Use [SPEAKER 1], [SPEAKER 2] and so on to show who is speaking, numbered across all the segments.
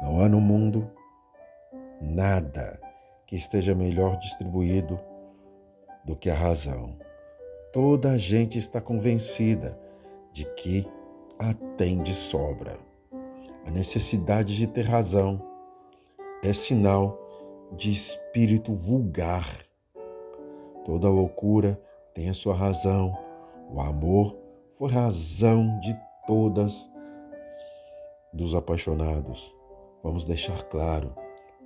[SPEAKER 1] Não há no mundo nada que esteja melhor distribuído do que a razão. Toda a gente está convencida de que a tem de sobra. A necessidade de ter razão é sinal de espírito vulgar. Toda loucura tem a sua razão. O amor foi razão de todas dos apaixonados. Vamos deixar claro: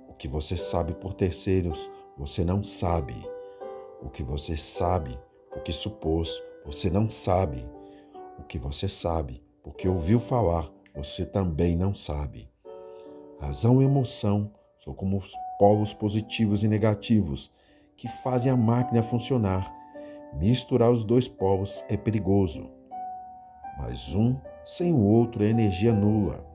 [SPEAKER 1] o que você sabe por terceiros, você não sabe. O que você sabe, porque supôs, você não sabe. O que você sabe, porque ouviu falar, você também não sabe. Razão e emoção são como os polos positivos e negativos que fazem a máquina funcionar. Misturar os dois polos é perigoso, mas um sem o outro é energia nula.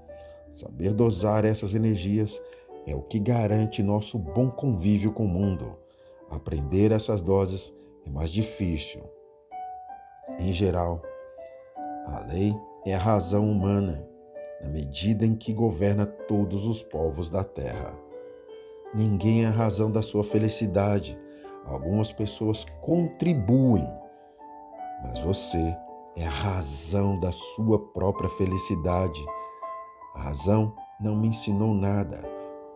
[SPEAKER 1] Saber dosar essas energias é o que garante nosso bom convívio com o mundo. Aprender essas doses é mais difícil. Em geral, a lei é a razão humana, na medida em que governa todos os povos da terra. Ninguém é a razão da sua felicidade. Algumas pessoas contribuem, mas você é a razão da sua própria felicidade. A razão não me ensinou nada.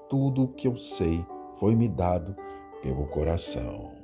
[SPEAKER 1] Tudo o que eu sei foi me dado pelo coração.